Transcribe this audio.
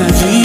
sa vie.